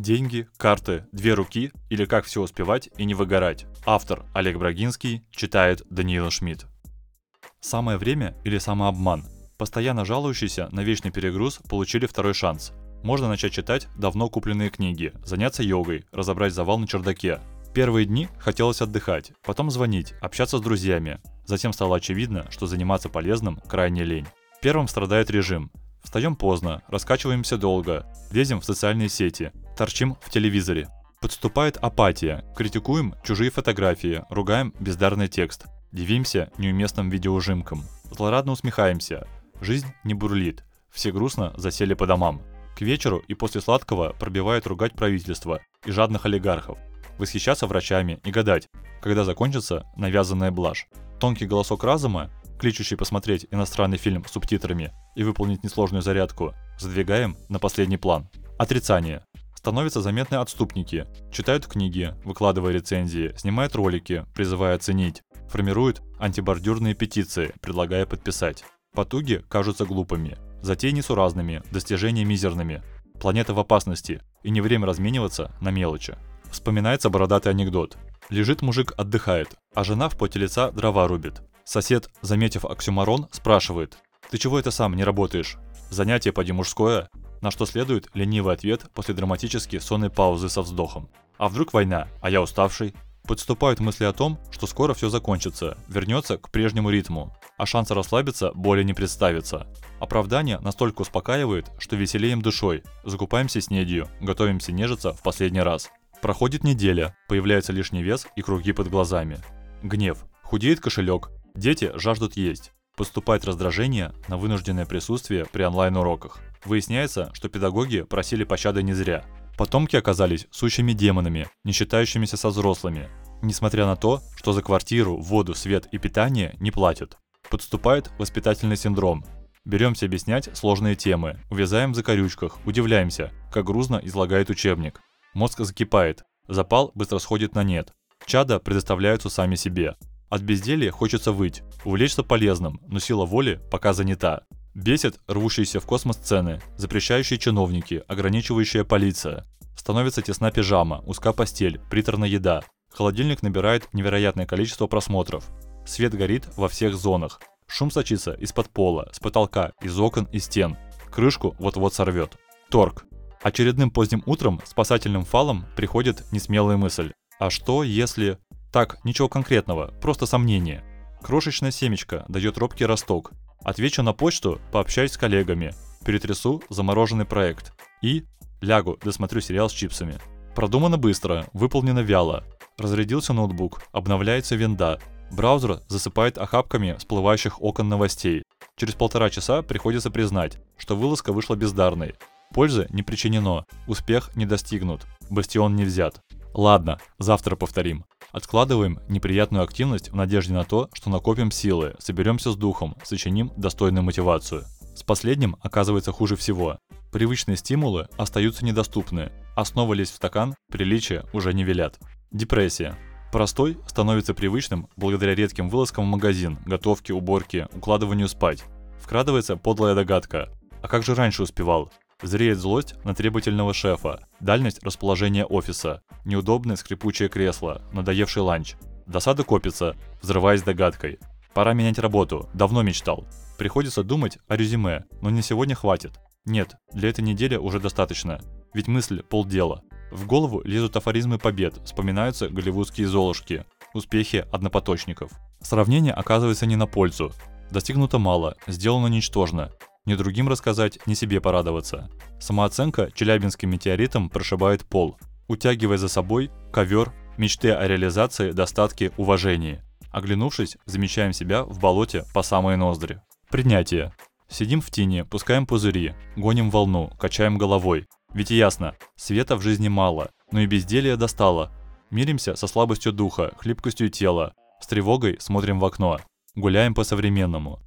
Деньги, карты, две руки или как все успевать и не выгорать. Автор Олег Брагинский читает Даниила Шмидт. Самое время или самообман. Постоянно жалующиеся на вечный перегруз получили второй шанс. Можно начать читать давно купленные книги, заняться йогой, разобрать завал на чердаке. Первые дни хотелось отдыхать, потом звонить, общаться с друзьями. Затем стало очевидно, что заниматься полезным крайне лень. Первым страдает режим. Встаем поздно, раскачиваемся долго, лезем в социальные сети, торчим в телевизоре. Подступает апатия, критикуем чужие фотографии, ругаем бездарный текст, дивимся неуместным видеоужимкам, злорадно усмехаемся. Жизнь не бурлит, все грустно засели по домам. К вечеру и после сладкого пробивает ругать правительство и жадных олигархов, восхищаться врачами и гадать, когда закончится навязанная блажь. Тонкий голосок разума кличущий посмотреть иностранный фильм с субтитрами и выполнить несложную зарядку, задвигаем на последний план. Отрицание. Становятся заметны отступники, читают книги, выкладывая рецензии, снимают ролики, призывая оценить, формируют антибордюрные петиции, предлагая подписать. Потуги кажутся глупыми, затеи несуразными, достижения мизерными. Планета в опасности, и не время размениваться на мелочи. Вспоминается бородатый анекдот. Лежит мужик, отдыхает, а жена в поте лица дрова рубит. Сосед, заметив оксюмарон, спрашивает, «Ты чего это сам не работаешь? Занятие поди мужское?» На что следует ленивый ответ после драматически сонной паузы со вздохом. «А вдруг война, а я уставший?» Подступают мысли о том, что скоро все закончится, вернется к прежнему ритму, а шанса расслабиться более не представится. Оправдание настолько успокаивает, что веселеем душой, закупаемся снедью, готовимся нежиться в последний раз. Проходит неделя, появляется лишний вес и круги под глазами. Гнев. Худеет кошелек, Дети жаждут есть. Поступает раздражение на вынужденное присутствие при онлайн-уроках. Выясняется, что педагоги просили пощады не зря. Потомки оказались сущими демонами, не считающимися со взрослыми, несмотря на то, что за квартиру, воду, свет и питание не платят. Подступает воспитательный синдром. Беремся объяснять сложные темы, увязаем в закорючках, удивляемся, как грузно излагает учебник. Мозг закипает, запал быстро сходит на нет. Чада предоставляются сами себе. От безделья хочется выть, увлечься полезным, но сила воли пока занята. Бесит рвущиеся в космос цены, запрещающие чиновники, ограничивающая полиция. Становится тесна пижама, узка постель, приторная еда. Холодильник набирает невероятное количество просмотров. Свет горит во всех зонах. Шум сочится из-под пола, с потолка, из окон и стен. Крышку вот-вот сорвет. Торг. Очередным поздним утром спасательным фалом приходит несмелая мысль. А что если... Так, ничего конкретного, просто сомнение. Крошечная семечко дает робкий росток. Отвечу на почту, пообщаюсь с коллегами, перетрясу замороженный проект. И лягу, досмотрю сериал с чипсами. Продумано быстро, выполнено вяло. Разрядился ноутбук, обновляется винда. Браузер засыпает охапками всплывающих окон новостей. Через полтора часа приходится признать, что вылазка вышла бездарной. Пользы не причинено, успех не достигнут, бастион не взят. Ладно, завтра повторим. Откладываем неприятную активность в надежде на то, что накопим силы, соберемся с духом, сочиним достойную мотивацию. С последним оказывается хуже всего. Привычные стимулы остаются недоступны, а снова лезть в стакан приличия уже не велят. Депрессия. Простой становится привычным благодаря редким вылазкам в магазин, готовке, уборке, укладыванию спать. Вкрадывается подлая догадка. А как же раньше успевал? Зреет злость на требовательного шефа, дальность расположения офиса, неудобное скрипучее кресло, надоевший ланч. Досада копится, взрываясь догадкой. Пора менять работу, давно мечтал. Приходится думать о резюме, но не сегодня хватит. Нет, для этой недели уже достаточно. Ведь мысль – полдела. В голову лезут афоризмы побед, вспоминаются голливудские золушки, успехи однопоточников. Сравнение оказывается не на пользу. Достигнуто мало, сделано ничтожно. Ни другим рассказать, ни себе порадоваться. Самооценка челябинским метеоритом прошибает пол, утягивая за собой ковер мечты о реализации, достатке, уважении. Оглянувшись, замечаем себя в болоте по самые ноздри. Принятие. Сидим в тени, пускаем пузыри, гоним волну, качаем головой. Ведь ясно, света в жизни мало, но и безделие достало. Миримся со слабостью духа, хлипкостью тела, с тревогой смотрим в окно, гуляем по-современному.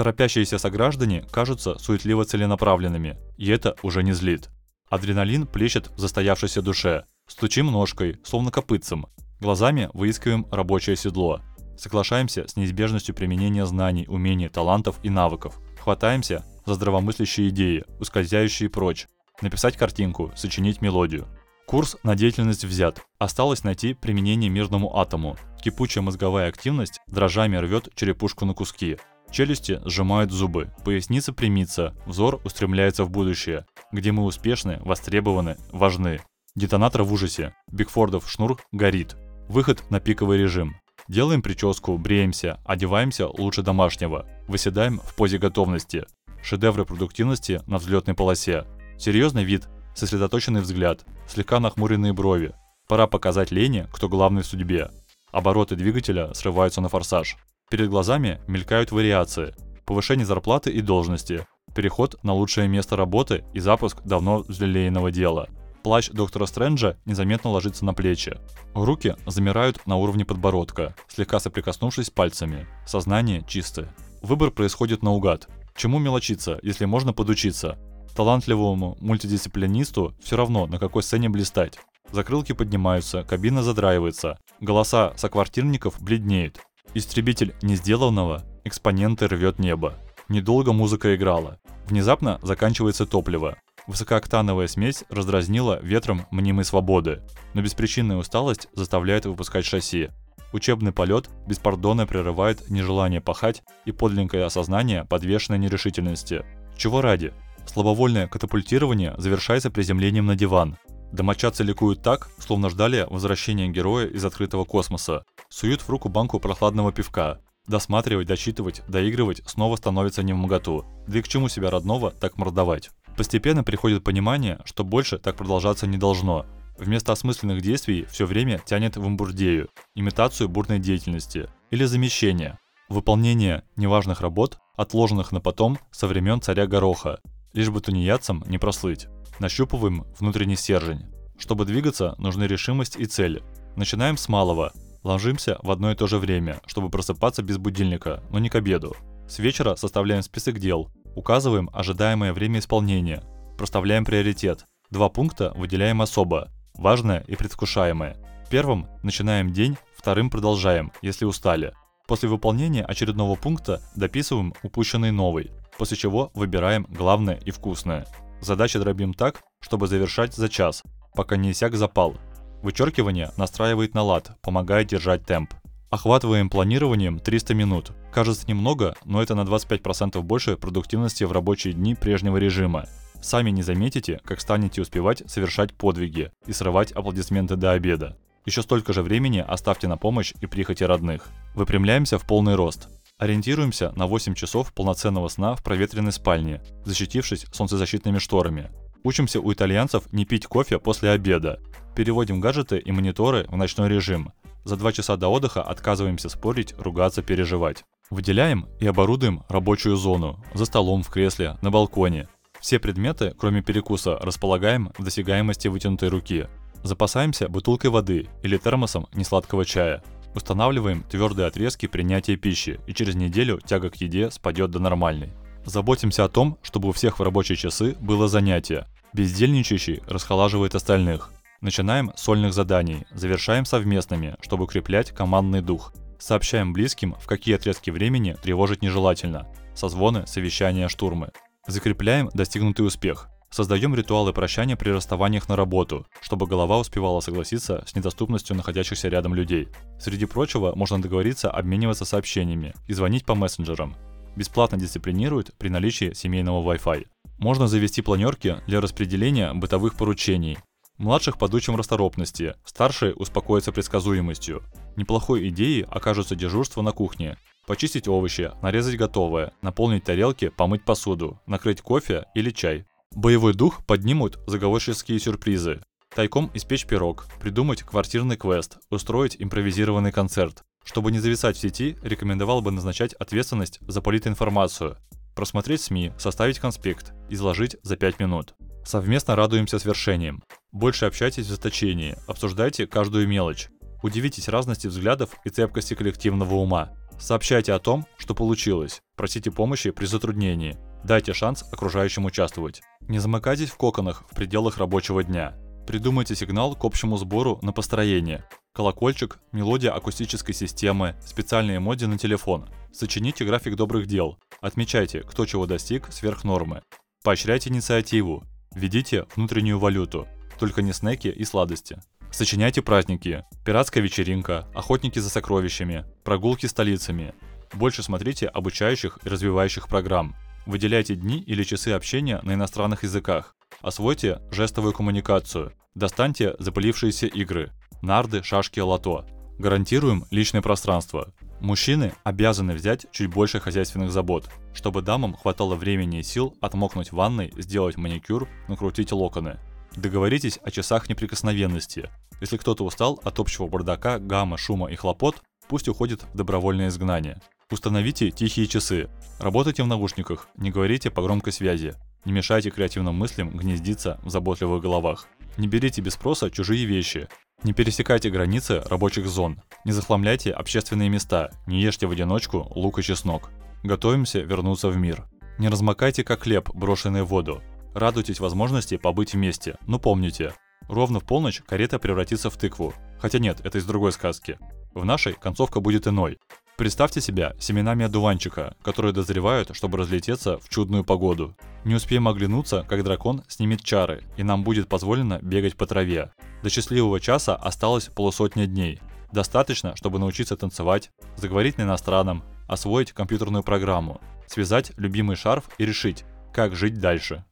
Торопящиеся сограждане кажутся суетливо целенаправленными, и это уже не злит. Адреналин плещет в застоявшейся душе. Стучим ножкой, словно копытцем. Глазами выискиваем рабочее седло. Соглашаемся с неизбежностью применения знаний, умений, талантов и навыков. Хватаемся за здравомыслящие идеи, ускользающие прочь. Написать картинку, сочинить мелодию. Курс на деятельность взят. Осталось найти применение мирному атому. Кипучая мозговая активность дрожами рвет черепушку на куски. Челюсти сжимают зубы, поясница примится, взор устремляется в будущее, где мы успешны, востребованы, важны. Детонатор в ужасе. Бигфордов шнур горит. Выход на пиковый режим. Делаем прическу, бреемся, одеваемся лучше домашнего. Выседаем в позе готовности. Шедевры продуктивности на взлетной полосе. Серьезный вид, сосредоточенный взгляд, слегка нахмуренные брови. Пора показать Лене, кто главный в судьбе. Обороты двигателя срываются на форсаж. Перед глазами мелькают вариации. Повышение зарплаты и должности, переход на лучшее место работы и запуск давно взлелеянного дела. Плащ доктора Стрэнджа незаметно ложится на плечи. Руки замирают на уровне подбородка, слегка соприкоснувшись пальцами. Сознание чистое. Выбор происходит наугад. Чему мелочиться, если можно подучиться? Талантливому мультидисциплинисту все равно, на какой сцене блистать. Закрылки поднимаются, кабина задраивается, голоса соквартирников бледнеют. Истребитель несделанного экспоненты рвет небо. Недолго музыка играла. Внезапно заканчивается топливо. Высокооктановая смесь раздразнила ветром мнимой свободы, но беспричинная усталость заставляет выпускать шасси. Учебный полет беспардонно прерывает нежелание пахать и подлинное осознание подвешенной нерешительности. Чего ради? Слабовольное катапультирование завершается приземлением на диван. Домочадцы ликуют так, словно ждали возвращения героя из открытого космоса. Суют в руку банку прохладного пивка. Досматривать, дочитывать, доигрывать снова становится не в моготу. Да и к чему себя родного так мордовать? Постепенно приходит понимание, что больше так продолжаться не должно. Вместо осмысленных действий все время тянет в имбурдею, имитацию бурной деятельности или замещение, выполнение неважных работ, отложенных на потом со времен царя Гороха, лишь бы тунеядцам не прослыть. Нащупываем внутренний стержень. Чтобы двигаться, нужны решимость и цель. Начинаем с малого. Ложимся в одно и то же время, чтобы просыпаться без будильника, но не к обеду. С вечера составляем список дел, указываем ожидаемое время исполнения, проставляем приоритет. Два пункта выделяем особо, важное и предвкушаемое. Первым начинаем день, вторым продолжаем, если устали. После выполнения очередного пункта дописываем упущенный новый, после чего выбираем главное и вкусное. Задачи дробим так, чтобы завершать за час, пока не иссяк запал. Вычеркивание настраивает на лад, помогает держать темп. Охватываем планированием 300 минут. Кажется немного, но это на 25% больше продуктивности в рабочие дни прежнего режима. Сами не заметите, как станете успевать совершать подвиги и срывать аплодисменты до обеда. Еще столько же времени оставьте на помощь и прихоти родных. Выпрямляемся в полный рост. Ориентируемся на 8 часов полноценного сна в проветренной спальне, защитившись солнцезащитными шторами. Учимся у итальянцев не пить кофе после обеда. Переводим гаджеты и мониторы в ночной режим. За 2 часа до отдыха отказываемся спорить, ругаться, переживать. Выделяем и оборудуем рабочую зону. За столом, в кресле, на балконе. Все предметы, кроме перекуса, располагаем в досягаемости вытянутой руки. Запасаемся бутылкой воды или термосом несладкого чая. Устанавливаем твердые отрезки принятия пищи, и через неделю тяга к еде спадет до нормальной. Заботимся о том, чтобы у всех в рабочие часы было занятие. Бездельничающий расхолаживает остальных. Начинаем с сольных заданий, завершаем совместными, чтобы укреплять командный дух. Сообщаем близким, в какие отрезки времени тревожить нежелательно. Созвоны, совещания, штурмы. Закрепляем достигнутый успех. Создаем ритуалы прощания при расставаниях на работу, чтобы голова успевала согласиться с недоступностью находящихся рядом людей. Среди прочего, можно договориться обмениваться сообщениями и звонить по мессенджерам. Бесплатно дисциплинируют при наличии семейного Wi-Fi. Можно завести планерки для распределения бытовых поручений. Младших подучим расторопности, старшие успокоятся предсказуемостью. Неплохой идеей окажутся дежурства на кухне. Почистить овощи, нарезать готовое, наполнить тарелки, помыть посуду, накрыть кофе или чай. Боевой дух поднимут заговорческие сюрпризы. Тайком испечь пирог, придумать квартирный квест, устроить импровизированный концерт. Чтобы не зависать в сети, рекомендовал бы назначать ответственность за политинформацию. Просмотреть СМИ, составить конспект, изложить за 5 минут. Совместно радуемся свершениям. Больше общайтесь в заточении, обсуждайте каждую мелочь. Удивитесь разности взглядов и цепкости коллективного ума. Сообщайте о том, что получилось. Просите помощи при затруднении. Дайте шанс окружающим участвовать. Не замыкайтесь в коконах в пределах рабочего дня. Придумайте сигнал к общему сбору на построение. Колокольчик, мелодия акустической системы, специальные эмодзи на телефон. Сочините график добрых дел. Отмечайте, кто чего достиг сверх нормы. Поощряйте инициативу. Введите внутреннюю валюту. только не снеки и сладости. Сочиняйте праздники, пиратская вечеринка, охотники за сокровищами, прогулки столицами. Больше смотрите обучающих и развивающих программ. Выделяйте дни или часы общения на иностранных языках. Освойте жестовую коммуникацию. Достаньте запылившиеся игры. Нарды, шашки, лото. Гарантируем личное пространство. Мужчины обязаны взять чуть больше хозяйственных забот, чтобы дамам хватало времени и сил отмокнуть в ванной, сделать маникюр, накрутить локоны. Договоритесь о часах неприкосновенности. Если кто-то устал от общего бардака, гамма, шума и хлопот, пусть уходит в добровольное изгнание. Установите тихие часы. Работайте в наушниках, не говорите по громкой связи. Не мешайте креативным мыслям гнездиться в заботливых головах. Не берите без спроса чужие вещи. Не пересекайте границы рабочих зон. Не захламляйте общественные места. Не ешьте в одиночку лук и чеснок. Готовимся вернуться в мир. Не размокайте как хлеб, брошенный в воду. Радуйтесь возможности побыть вместе. Но помните, ровно в полночь карета превратится в тыкву. Хотя нет, это из другой сказки. В нашей концовка будет иной. Представьте себя семенами одуванчика, которые дозревают, чтобы разлететься в чудную погоду. Не успеем оглянуться, как дракон снимет чары, и нам будет позволено бегать по траве. До счастливого часа осталось полусотня дней. Достаточно, чтобы научиться танцевать, заговорить на иностранном, освоить компьютерную программу, связать любимый шарф и решить, как жить дальше.